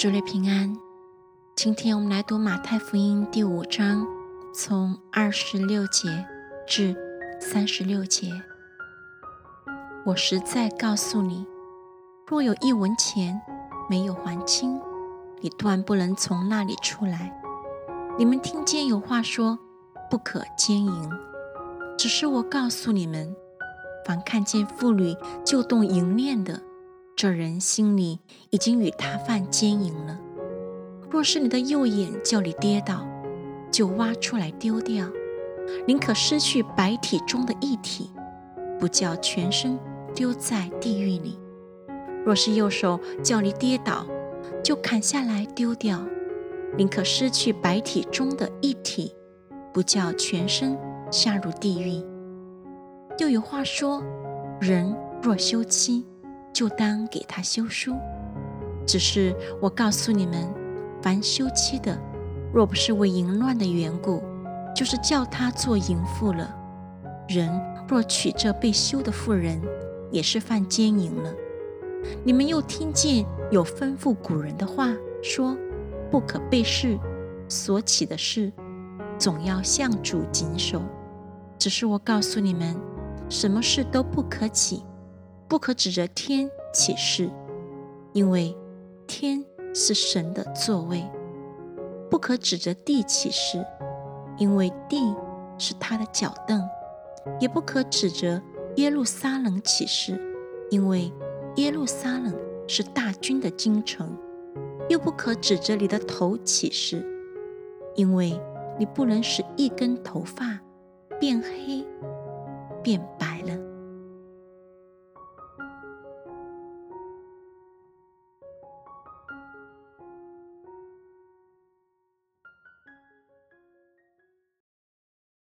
主内平安。今天我们来读马太福音第五章，从二十六节至三十六节。我实在告诉你，若有一文钱没有还清，你断不能从那里出来。你们听见有话说，不可奸淫。只是我告诉你们，凡看见妇女就动淫念的，这人心里已经与他犯奸淫了。若是你的右眼叫你跌倒，就挖出来丢掉；宁可失去百体中的一体，不叫全身丢在地狱里。若是右手叫你跌倒，就砍下来丢掉；宁可失去百体中的一体，不叫全身下入地狱。又有话说：人若休妻，就当给他休书。只是我告诉你们，凡休妻的，若不是为淫乱的缘故，就是叫他做淫妇了。人若娶这被休的妇人，也是犯奸淫了。你们又听见有吩咐古人的话，说：不可被事所起的事，总要向主谨守。只是我告诉你们。什么事都不可起，不可指着天起誓，因为天是神的座位；不可指着地起誓，因为地是他的脚凳；也不可指着耶路撒冷起誓，因为耶路撒冷是大军的京城；又不可指着你的头起誓，因为你不能使一根头发变黑。变白了。